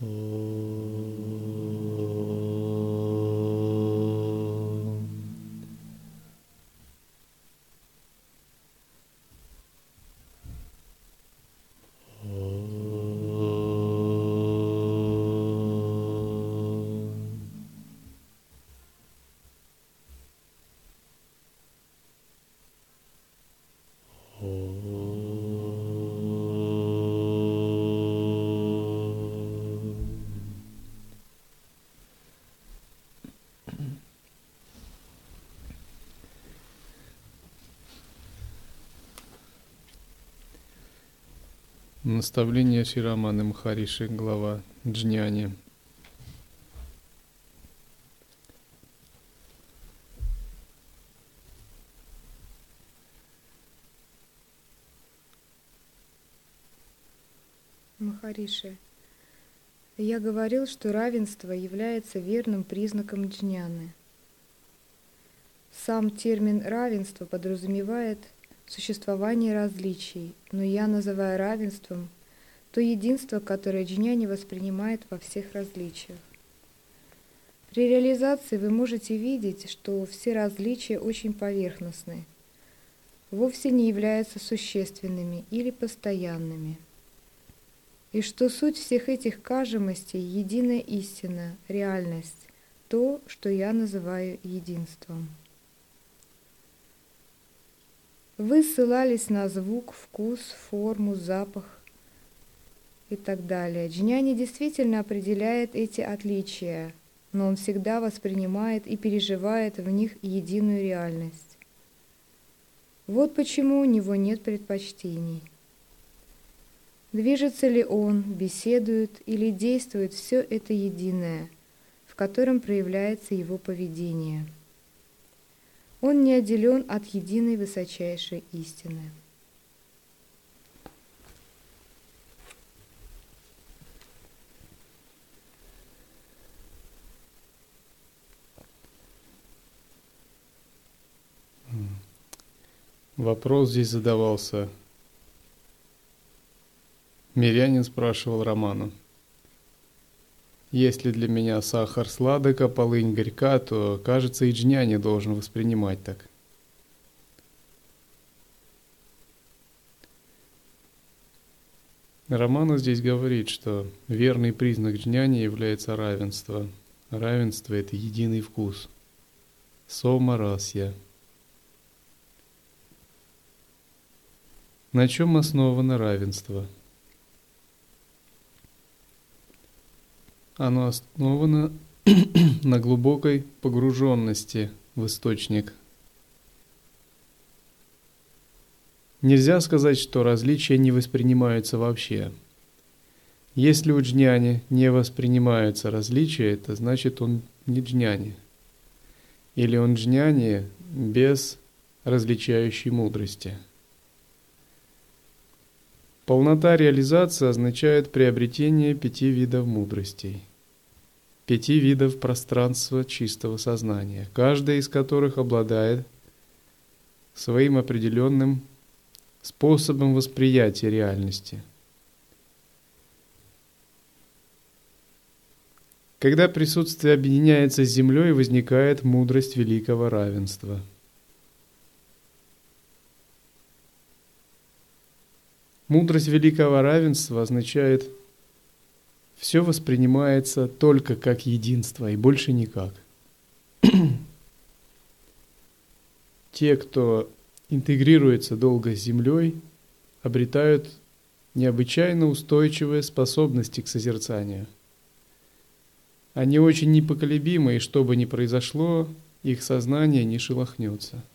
Oh. Наставление Шираманы Махариши, глава Джняни. Махариши, я говорил, что равенство является верным признаком джняны. Сам термин равенство подразумевает – существование различий, но я называю равенством то единство, которое джняни воспринимает во всех различиях. При реализации вы можете видеть, что все различия очень поверхностны, вовсе не являются существенными или постоянными, и что суть всех этих кажемостей – единая истина, реальность, то, что я называю единством. Вы ссылались на звук, вкус, форму, запах и так далее. Джняни действительно определяет эти отличия, но он всегда воспринимает и переживает в них единую реальность. Вот почему у него нет предпочтений. Движется ли он, беседует или действует все это единое, в котором проявляется его поведение – он не отделен от единой высочайшей истины. Вопрос здесь задавался. Мирянин спрашивал Роману. Если для меня сахар сладок, а полынь горька, то, кажется, и джня не должен воспринимать так. Романа здесь говорит, что верный признак джняни является равенство. Равенство – это единый вкус. Сома расья. На чем основано равенство – Оно основано на глубокой погруженности в источник. Нельзя сказать, что различия не воспринимаются вообще. Если у джняни не воспринимаются различия, это значит он не джняни. Или он джняни без различающей мудрости – Полнота реализации означает приобретение пяти видов мудростей, пяти видов пространства чистого сознания, каждая из которых обладает своим определенным способом восприятия реальности. Когда присутствие объединяется с Землей, возникает мудрость великого равенства – Мудрость великого равенства означает, все воспринимается только как единство и больше никак. Те, кто интегрируется долго с Землей, обретают необычайно устойчивые способности к созерцанию. Они очень непоколебимы, и что бы ни произошло, их сознание не шелохнется –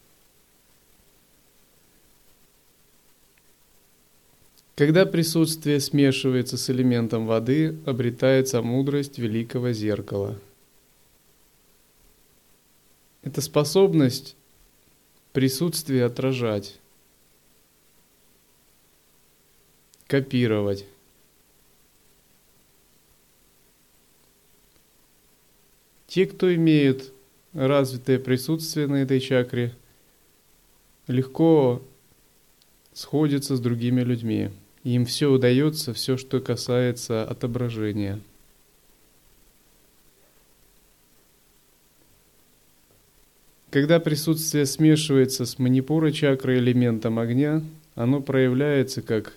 Когда присутствие смешивается с элементом воды, обретается мудрость великого зеркала. Это способность присутствие отражать, копировать. Те, кто имеют развитое присутствие на этой чакре, легко сходятся с другими людьми. Им все удается, все, что касается отображения. Когда присутствие смешивается с манипура чакры элементом огня, оно проявляется как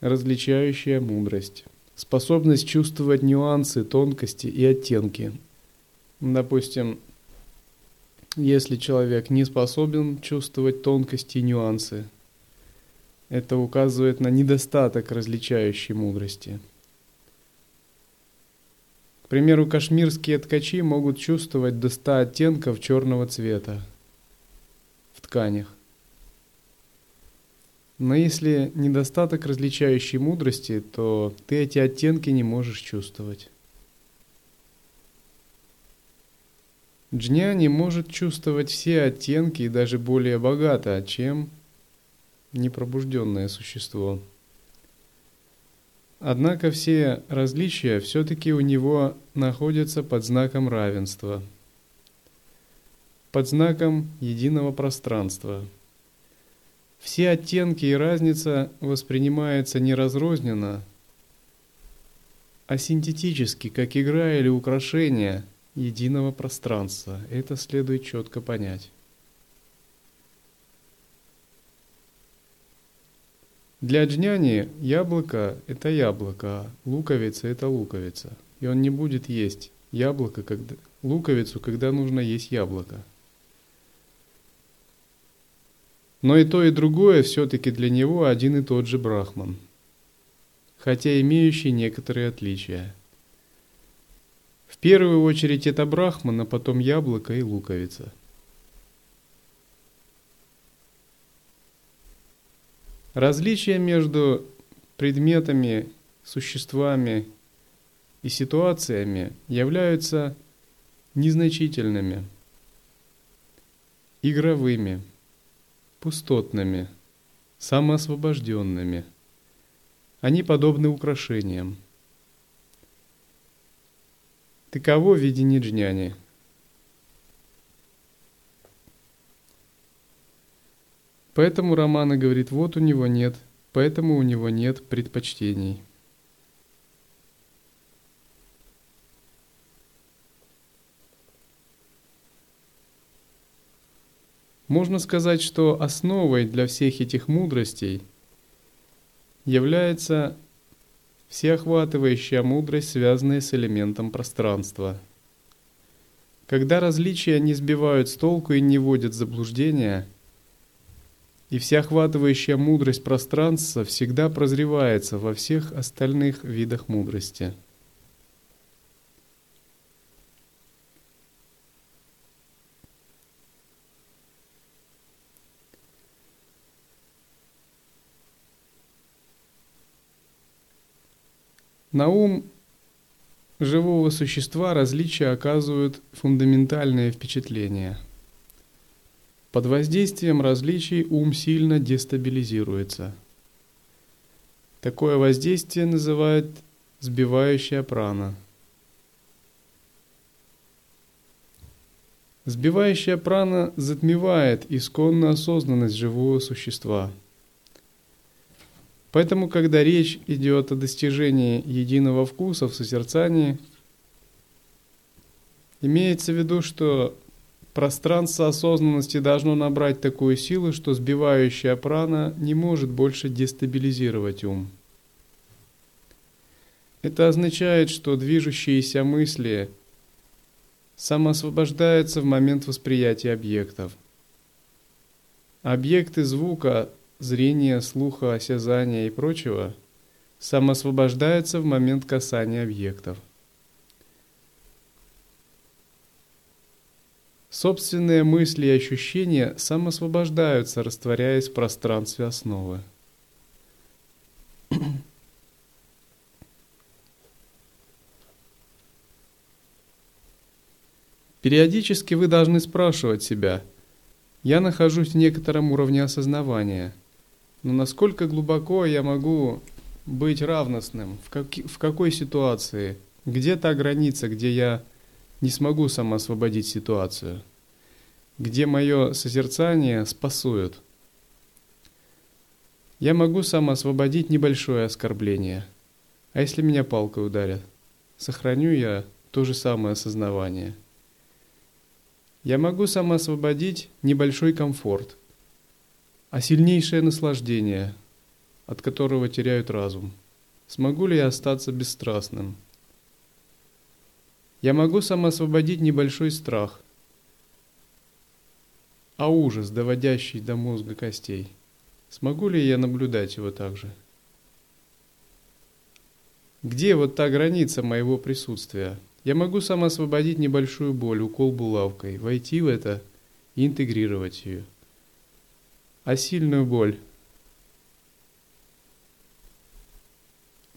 различающая мудрость, способность чувствовать нюансы, тонкости и оттенки. Допустим, если человек не способен чувствовать тонкости и нюансы – это указывает на недостаток различающей мудрости. К примеру, кашмирские ткачи могут чувствовать до 100 оттенков черного цвета в тканях. Но если недостаток различающей мудрости, то ты эти оттенки не можешь чувствовать. Джняни может чувствовать все оттенки и даже более богато, чем непробужденное существо. Однако все различия все-таки у него находятся под знаком равенства, под знаком единого пространства. Все оттенки и разница воспринимаются не разрозненно, а синтетически, как игра или украшение – единого пространства. Это следует четко понять. Для джняни яблоко – это яблоко, а луковица – это луковица. И он не будет есть яблоко, когда, луковицу, когда нужно есть яблоко. Но и то, и другое все-таки для него один и тот же брахман, хотя имеющий некоторые отличия – в первую очередь это брахман, а потом яблоко и луковица. Различия между предметами, существами и ситуациями являются незначительными, игровыми, пустотными, самоосвобожденными. Они подобны украшениям. Таково видение джняни. Поэтому Романа говорит, вот у него нет, поэтому у него нет предпочтений. Можно сказать, что основой для всех этих мудростей является всеохватывающая мудрость, связанная с элементом пространства. Когда различия не сбивают с толку и не вводят в заблуждение, и всеохватывающая мудрость пространства всегда прозревается во всех остальных видах мудрости – На ум живого существа различия оказывают фундаментальное впечатление. Под воздействием различий ум сильно дестабилизируется. Такое воздействие называют сбивающая прана. Сбивающая прана затмевает исконную осознанность живого существа – Поэтому, когда речь идет о достижении единого вкуса в созерцании, имеется в виду, что пространство осознанности должно набрать такую силу, что сбивающая прана не может больше дестабилизировать ум. Это означает, что движущиеся мысли самоосвобождаются в момент восприятия объектов. Объекты звука зрения, слуха, осязания и прочего самоосвобождаются в момент касания объектов. Собственные мысли и ощущения самосвобождаются, растворяясь в пространстве основы. Периодически вы должны спрашивать себя, я нахожусь в некотором уровне осознавания – но насколько глубоко я могу быть равностным? В, как, в какой ситуации? Где та граница, где я не смогу самоосвободить ситуацию? Где мое созерцание спасует? Я могу самоосвободить небольшое оскорбление. А если меня палкой ударят? Сохраню я то же самое осознавание. Я могу самоосвободить небольшой комфорт, а сильнейшее наслаждение, от которого теряют разум. Смогу ли я остаться бесстрастным? Я могу самоосвободить небольшой страх, а ужас, доводящий до мозга костей. Смогу ли я наблюдать его также? Где вот та граница моего присутствия? Я могу сам освободить небольшую боль, укол булавкой, войти в это и интегрировать ее. А сильную боль?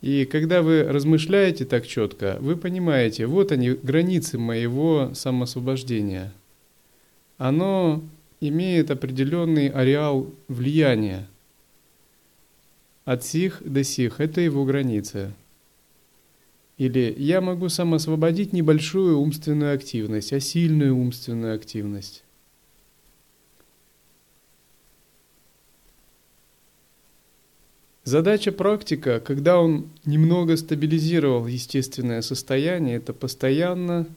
И когда вы размышляете так четко, вы понимаете, вот они, границы моего самоосвобождения. Оно имеет определенный ареал влияния. От сих до сих – это его границы. Или я могу сам освободить небольшую умственную активность, а сильную умственную активность. Задача практика, когда он немного стабилизировал естественное состояние, это постоянно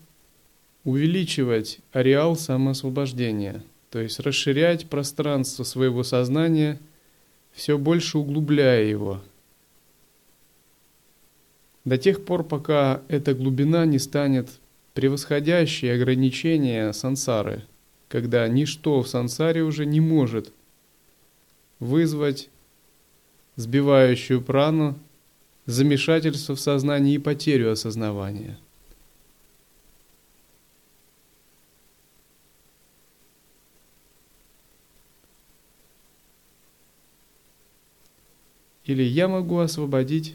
увеличивать ареал самоосвобождения, то есть расширять пространство своего сознания, все больше углубляя его – до тех пор, пока эта глубина не станет превосходящей ограничения сансары, когда ничто в сансаре уже не может вызвать сбивающую прану, замешательство в сознании и потерю осознавания. Или я могу освободить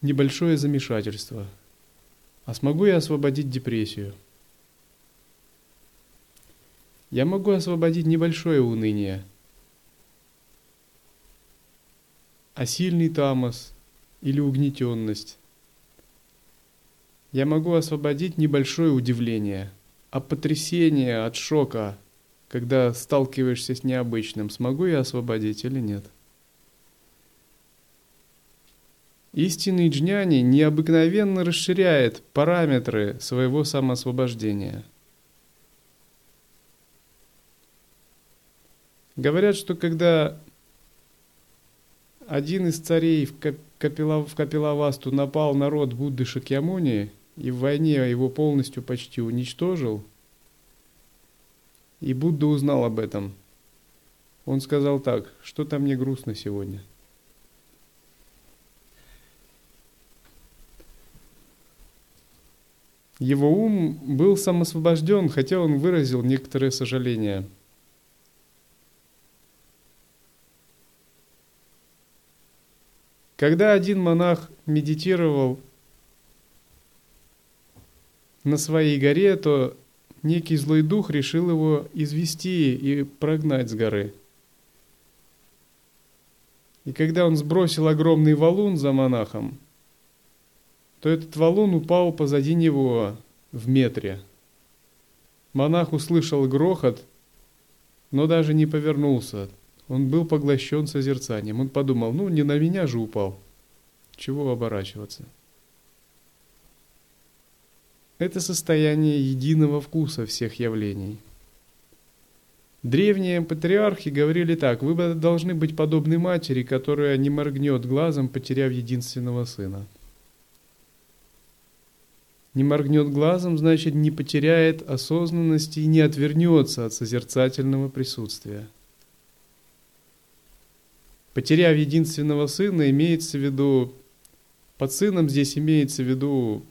небольшое замешательство. А смогу я освободить депрессию? Я могу освободить небольшое уныние. А сильный тамос или угнетенность? Я могу освободить небольшое удивление, а потрясение от шока, когда сталкиваешься с необычным, смогу я освободить или нет? Истинный джняни необыкновенно расширяет параметры своего самоосвобождения. Говорят, что когда один из царей в, Капила, в Капилавасту напал на род Будды Шакьямуни и в войне его полностью почти уничтожил, и Будда узнал об этом, он сказал так, что-то мне грустно сегодня – Его ум был самосвобожден, хотя он выразил некоторое сожаление. Когда один монах медитировал на своей горе, то некий злой дух решил его извести и прогнать с горы. И когда он сбросил огромный валун за монахом, то этот валун упал позади него в метре. Монах услышал грохот, но даже не повернулся. Он был поглощен созерцанием. Он подумал, ну не на меня же упал. Чего оборачиваться? Это состояние единого вкуса всех явлений. Древние патриархи говорили так, вы должны быть подобны матери, которая не моргнет глазом, потеряв единственного сына не моргнет глазом, значит, не потеряет осознанности и не отвернется от созерцательного присутствия. Потеряв единственного сына, имеется в виду, под сыном здесь имеется в виду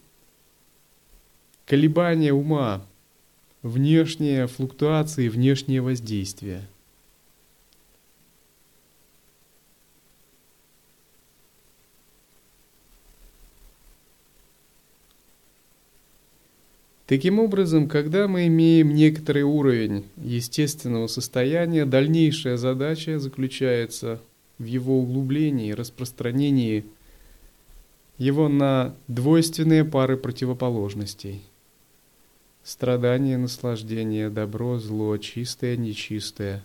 колебания ума, внешние флуктуации, внешнее воздействие – Таким образом, когда мы имеем некоторый уровень естественного состояния, дальнейшая задача заключается в его углублении, распространении его на двойственные пары противоположностей. Страдание, наслаждение, добро, зло, чистое, нечистое,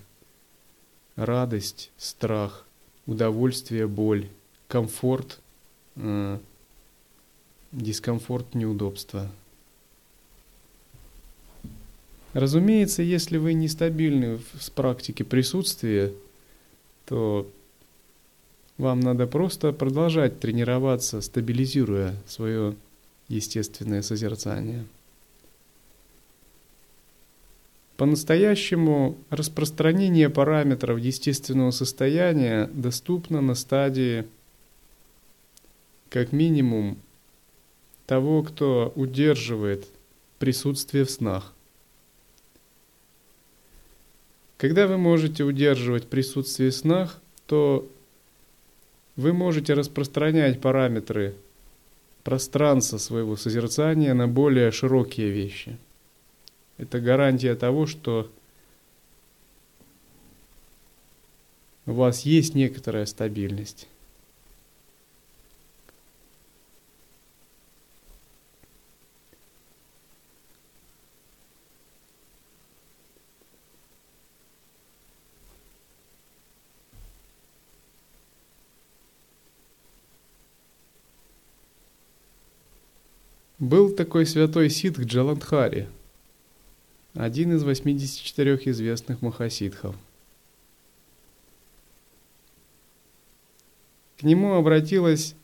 радость, страх, удовольствие, боль, комфорт, э, дискомфорт, неудобство – Разумеется, если вы нестабильны в практике присутствия, то вам надо просто продолжать тренироваться, стабилизируя свое естественное созерцание. По-настоящему распространение параметров естественного состояния доступно на стадии как минимум того, кто удерживает присутствие в снах. Когда вы можете удерживать присутствие в снах, то вы можете распространять параметры пространства своего созерцания на более широкие вещи. Это гарантия того, что у вас есть некоторая стабильность. Был такой святой ситх Джаландхари, один из 84 известных махасидхов. К нему обратилась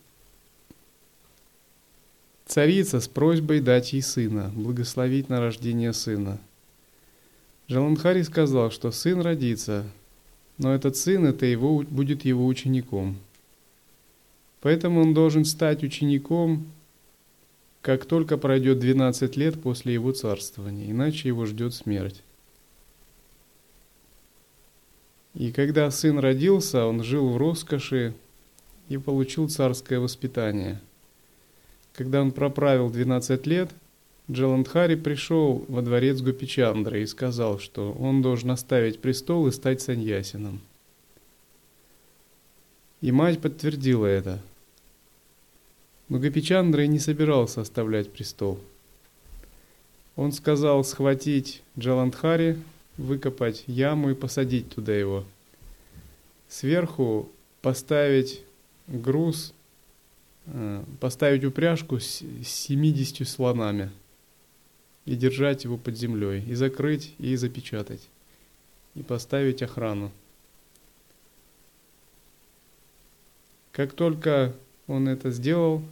царица с просьбой дать ей сына, благословить на рождение сына. Джаландхари сказал, что сын родится, но этот сын это его, будет его учеником. Поэтому он должен стать учеником как только пройдет 12 лет после его царствования, иначе его ждет смерть. И когда сын родился, он жил в роскоши и получил царское воспитание. Когда он проправил 12 лет, Джаландхари пришел во дворец Гопичандры и сказал, что он должен оставить престол и стать саньясином. И мать подтвердила это – но Гапичандра и не собирался оставлять престол. Он сказал схватить Джаландхари, выкопать яму и посадить туда его. Сверху поставить груз, э, поставить упряжку с 70 слонами и держать его под землей, и закрыть, и запечатать, и поставить охрану. Как только он это сделал.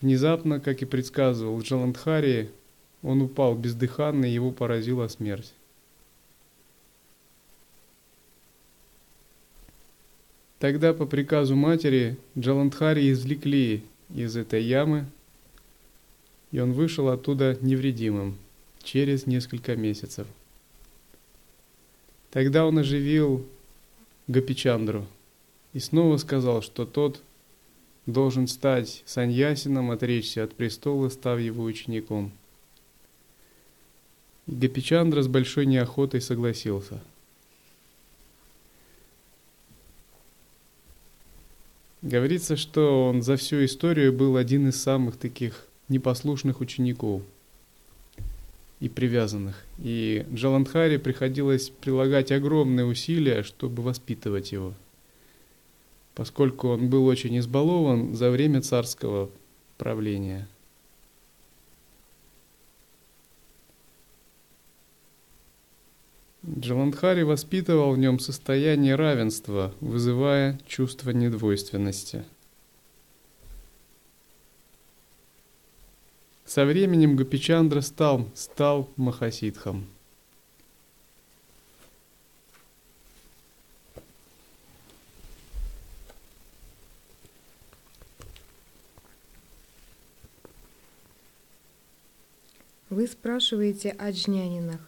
Внезапно, как и предсказывал Джаландхари, он упал бездыханный, его поразила смерть. Тогда по приказу матери Джаландхари извлекли из этой ямы, и он вышел оттуда невредимым через несколько месяцев. Тогда он оживил Гапичандру и снова сказал, что тот – должен стать саньясином, отречься от престола, став его учеником. И Гапичандра с большой неохотой согласился. Говорится, что он за всю историю был один из самых таких непослушных учеников и привязанных. И Джаландхаре приходилось прилагать огромные усилия, чтобы воспитывать его – поскольку он был очень избалован за время царского правления. Джаландхари воспитывал в нем состояние равенства, вызывая чувство недвойственности. Со временем Гапичандра стал, стал Махасидхом – Вы спрашиваете о джнянинах.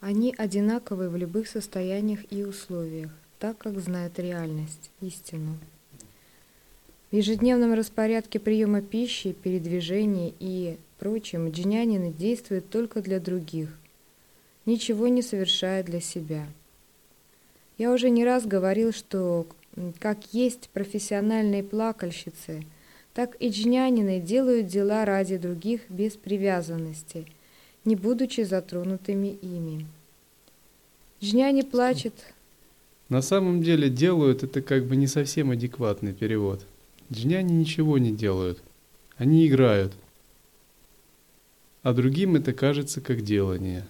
Они одинаковы в любых состояниях и условиях, так как знают реальность, истину. В ежедневном распорядке приема пищи, передвижения и прочем джнянины действуют только для других, ничего не совершая для себя. Я уже не раз говорил, что как есть профессиональные плакальщицы – так и джнянины делают дела ради других без привязанности, не будучи затронутыми ими. Джняни плачет. На самом деле делают это как бы не совсем адекватный перевод. Джняни ничего не делают. Они играют. а другим это кажется как делание.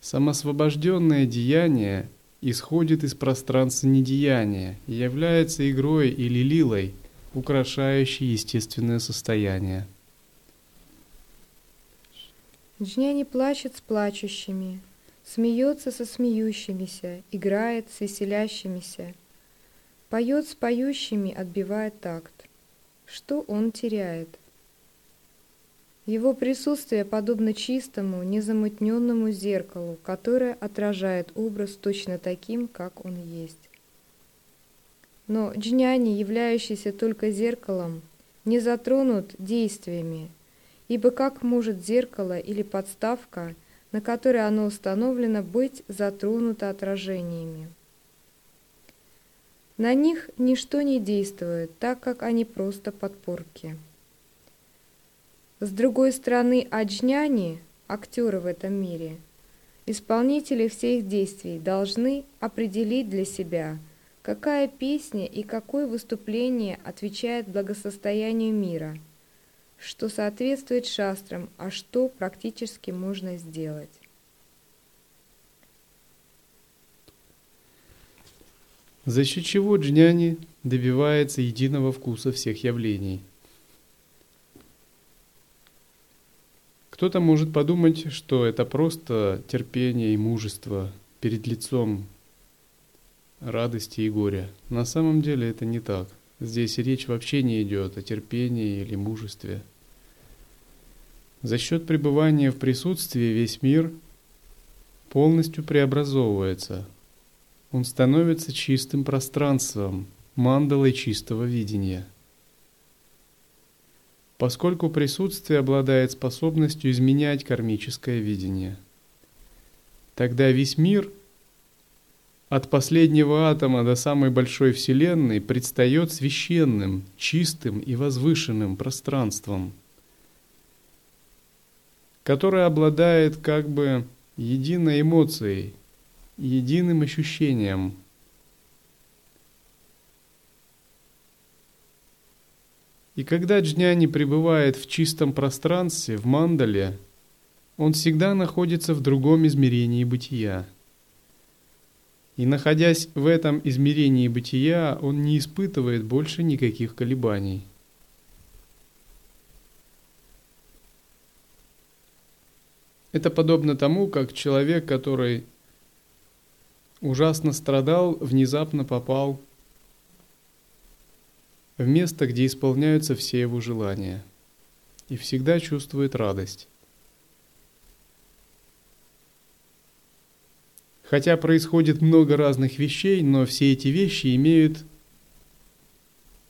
Самосвобожденное деяние исходит из пространства недеяния и является игрой или лилой, украшающей естественное состояние. Джняни плачет с плачущими, смеется со смеющимися, играет с веселящимися, поет с поющими, отбивает такт. Что он теряет? Его присутствие подобно чистому, незамутненному зеркалу, которое отражает образ точно таким, как он есть. Но джняни, являющийся только зеркалом, не затронут действиями, ибо как может зеркало или подставка, на которой оно установлено, быть затронуто отражениями? На них ничто не действует, так как они просто подпорки. С другой стороны, аджняни, актеры в этом мире, исполнители всех действий, должны определить для себя, какая песня и какое выступление отвечает благосостоянию мира, что соответствует шастрам, а что практически можно сделать. за счет чего джняни добивается единого вкуса всех явлений. Кто-то может подумать, что это просто терпение и мужество перед лицом радости и горя. На самом деле это не так. Здесь речь вообще не идет о терпении или мужестве. За счет пребывания в присутствии весь мир полностью преобразовывается – он становится чистым пространством, мандалой чистого видения. Поскольку присутствие обладает способностью изменять кармическое видение. Тогда весь мир от последнего атома до самой большой Вселенной предстает священным, чистым и возвышенным пространством, которое обладает как бы единой эмоцией, единым ощущением. И когда джняни пребывает в чистом пространстве, в мандале, он всегда находится в другом измерении бытия. И находясь в этом измерении бытия, он не испытывает больше никаких колебаний. Это подобно тому, как человек, который ужасно страдал, внезапно попал в место, где исполняются все его желания, и всегда чувствует радость. Хотя происходит много разных вещей, но все эти вещи имеют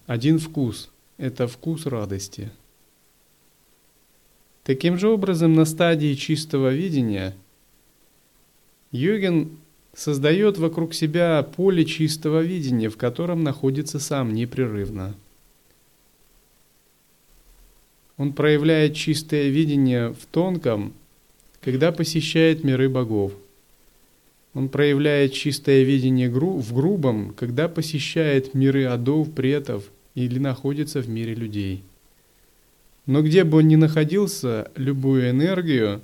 один вкус – это вкус радости. Таким же образом, на стадии чистого видения йогин создает вокруг себя поле чистого видения, в котором находится сам непрерывно. Он проявляет чистое видение в тонком, когда посещает миры богов. Он проявляет чистое видение в грубом, когда посещает миры адов, претов или находится в мире людей. Но где бы он ни находился, любую энергию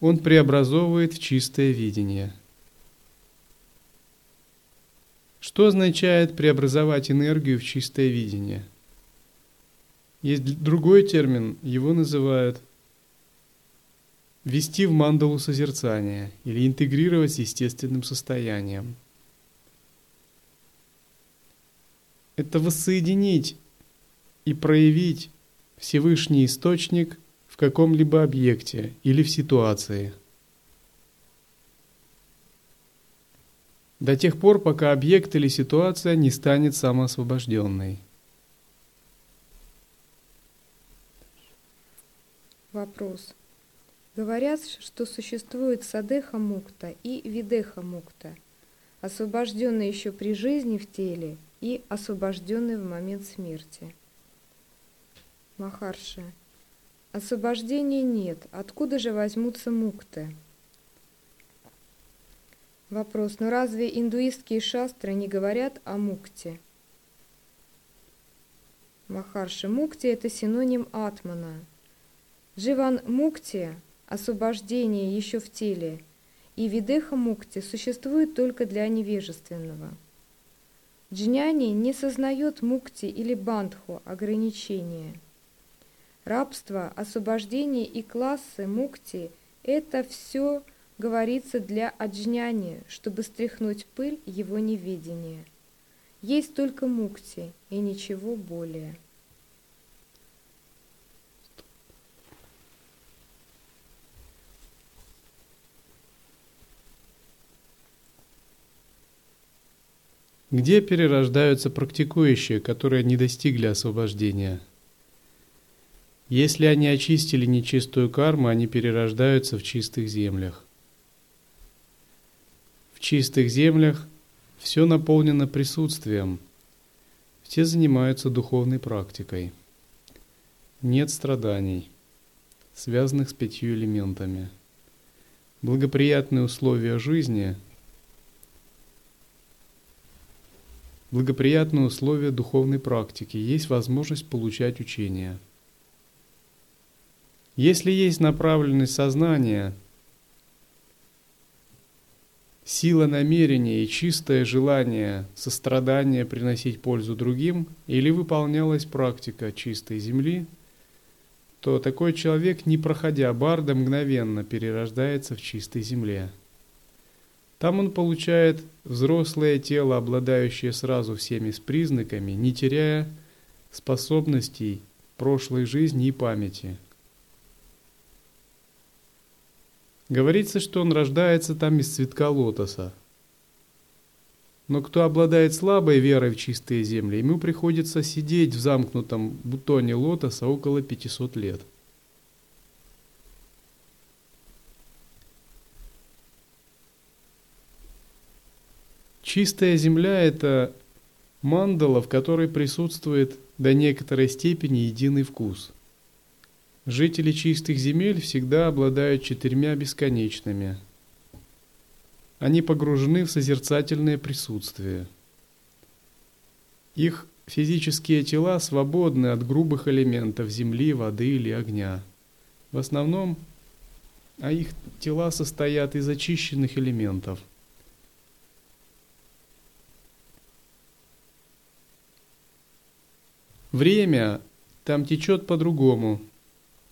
он преобразовывает в чистое видение – Что означает преобразовать энергию в чистое видение? Есть другой термин, его называют ввести в мандалу созерцания или интегрировать с естественным состоянием. Это воссоединить и проявить Всевышний Источник в каком-либо объекте или в ситуации – до тех пор, пока объект или ситуация не станет самоосвобожденной. Вопрос. Говорят, что существует садеха мукта и видеха мукта, освобожденный еще при жизни в теле и освобожденный в момент смерти. Махарши. Освобождения нет. Откуда же возьмутся мукты? Вопрос. Но разве индуистские шастры не говорят о мукте? Махарши. Мукти – это синоним атмана. Дживан Мукти – освобождение еще в теле, и Видеха Мукти существует только для невежественного. Джняни не сознает мукти или бандху ограничения. Рабство, освобождение и классы мукти – это все говорится для аджняни, чтобы стряхнуть пыль его неведения. Есть только мукти и ничего более. Где перерождаются практикующие, которые не достигли освобождения? Если они очистили нечистую карму, они перерождаются в чистых землях. В чистых землях все наполнено присутствием. Все занимаются духовной практикой. Нет страданий, связанных с пятью элементами. Благоприятные условия жизни – благоприятные условия духовной практики, есть возможность получать учения. Если есть направленность сознания – сила намерения и чистое желание сострадания приносить пользу другим, или выполнялась практика чистой земли, то такой человек, не проходя барда, мгновенно перерождается в чистой земле. Там он получает взрослое тело, обладающее сразу всеми с признаками, не теряя способностей прошлой жизни и памяти – Говорится, что он рождается там из цветка лотоса. Но кто обладает слабой верой в чистые земли, ему приходится сидеть в замкнутом бутоне лотоса около 500 лет. Чистая земля – это мандала, в которой присутствует до некоторой степени единый вкус – Жители чистых земель всегда обладают четырьмя бесконечными. Они погружены в созерцательное присутствие. Их физические тела свободны от грубых элементов земли, воды или огня. В основном, а их тела состоят из очищенных элементов. Время там течет по-другому –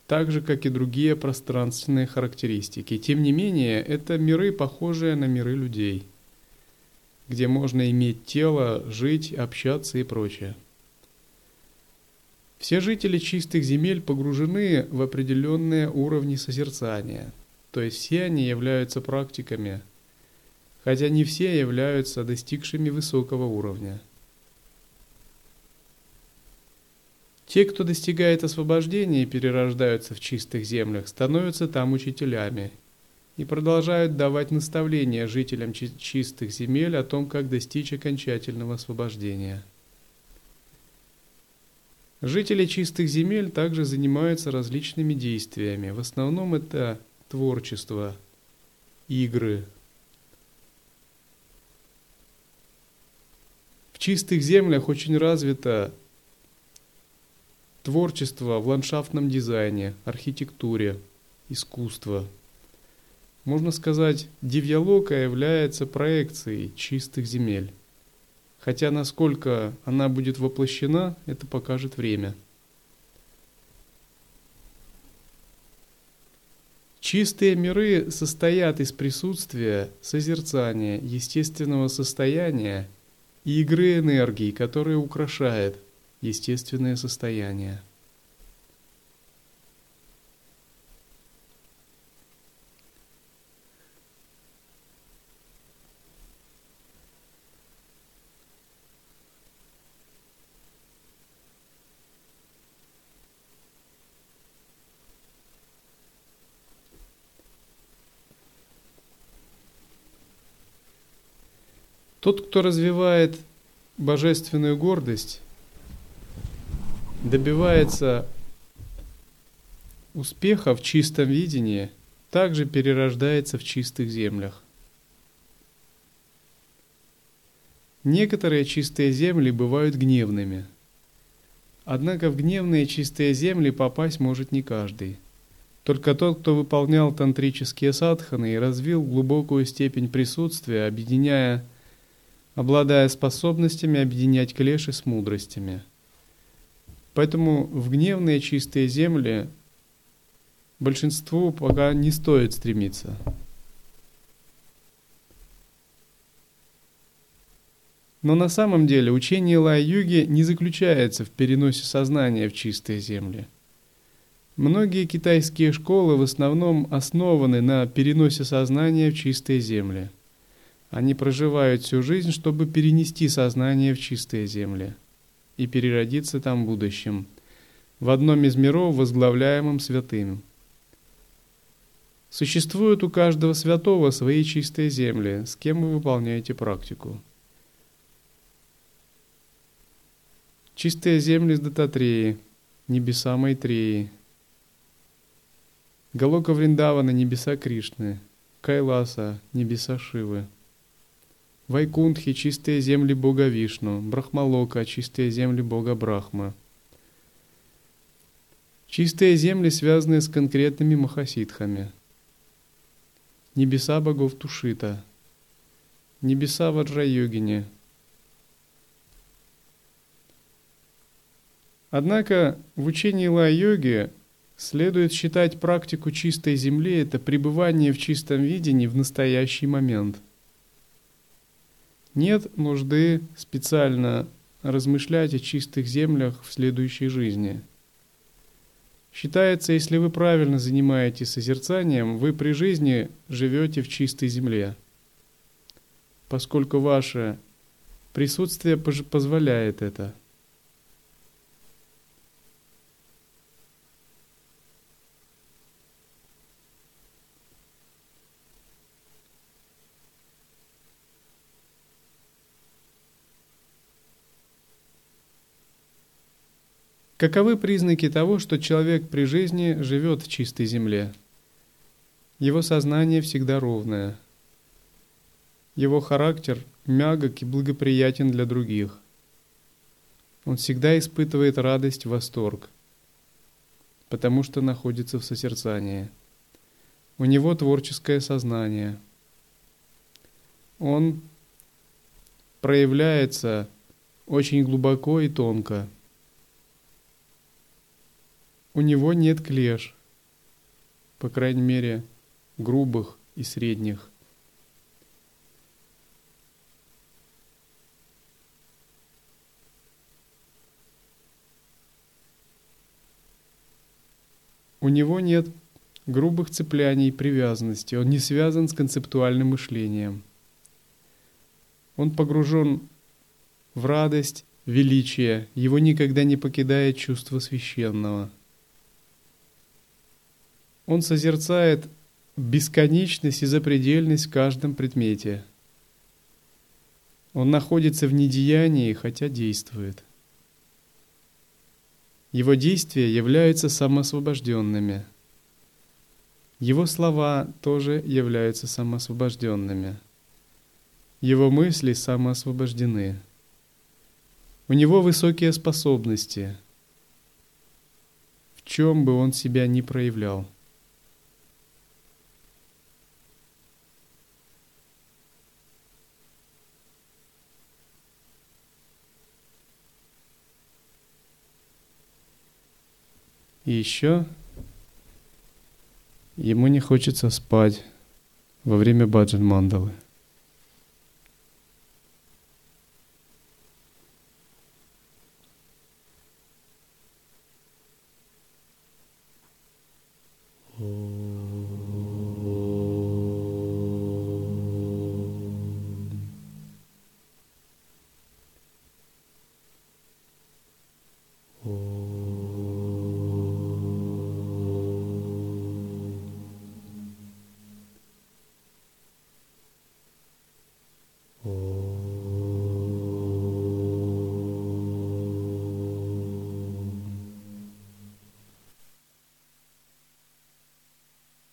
так же, как и другие пространственные характеристики. Тем не менее, это миры, похожие на миры людей, где можно иметь тело, жить, общаться и прочее. Все жители чистых земель погружены в определенные уровни созерцания, то есть все они являются практиками, хотя не все являются достигшими высокого уровня – Те, кто достигает освобождения и перерождаются в чистых землях, становятся там учителями и продолжают давать наставления жителям чистых земель о том, как достичь окончательного освобождения. Жители чистых земель также занимаются различными действиями. В основном это творчество, игры. В чистых землях очень развито Творчество в ландшафтном дизайне, архитектуре, искусство. Можно сказать, Дивьялока является проекцией чистых земель. Хотя насколько она будет воплощена, это покажет время. Чистые миры состоят из присутствия, созерцания, естественного состояния и игры энергии, которая украшает – естественное состояние. Тот, кто развивает божественную гордость, добивается успеха в чистом видении, также перерождается в чистых землях. Некоторые чистые земли бывают гневными. Однако в гневные чистые земли попасть может не каждый. Только тот, кто выполнял тантрические садханы и развил глубокую степень присутствия, объединяя, обладая способностями объединять клеши с мудростями. Поэтому в гневные чистые земли большинству пока не стоит стремиться. Но на самом деле учение Лай-юги не заключается в переносе сознания в чистые земли. Многие китайские школы в основном основаны на переносе сознания в чистые земли. Они проживают всю жизнь, чтобы перенести сознание в чистые земли и переродиться там в будущем, в одном из миров, возглавляемым святым. Существуют у каждого святого свои чистые земли, с кем вы выполняете практику. Чистые земли с Дататреи, небеса Майтреи. Галока Вриндавана, небеса Кришны. Кайласа, небеса Шивы. Вайкунтхи, чистые земли Бога Вишну. Брахмалока, чистые земли Бога Брахма. Чистые земли, связанные с конкретными махасидхами. Небеса богов Тушита. Небеса Ваджра-йогини – Однако в учении ла-йоги следует считать практику чистой земли – это пребывание в чистом видении в настоящий момент. Нет нужды специально размышлять о чистых землях в следующей жизни. Считается, если вы правильно занимаетесь созерцанием, вы при жизни живете в чистой земле, поскольку ваше присутствие позволяет это – Каковы признаки того, что человек при жизни живет в чистой земле? Его сознание всегда ровное. Его характер мягок и благоприятен для других. Он всегда испытывает радость, восторг, потому что находится в созерцании. У него творческое сознание. Он проявляется очень глубоко и тонко – у него нет клеш, по крайней мере, грубых и средних. У него нет грубых цепляний и привязанности, он не связан с концептуальным мышлением. Он погружен в радость, величие, его никогда не покидает чувство священного – он созерцает бесконечность и запредельность в каждом предмете. Он находится в недеянии, хотя действует. Его действия являются самоосвобожденными. Его слова тоже являются самоосвобожденными. Его мысли самоосвобождены. У него высокие способности, в чем бы он себя ни проявлял. И еще ему не хочется спать во время баджан мандалы.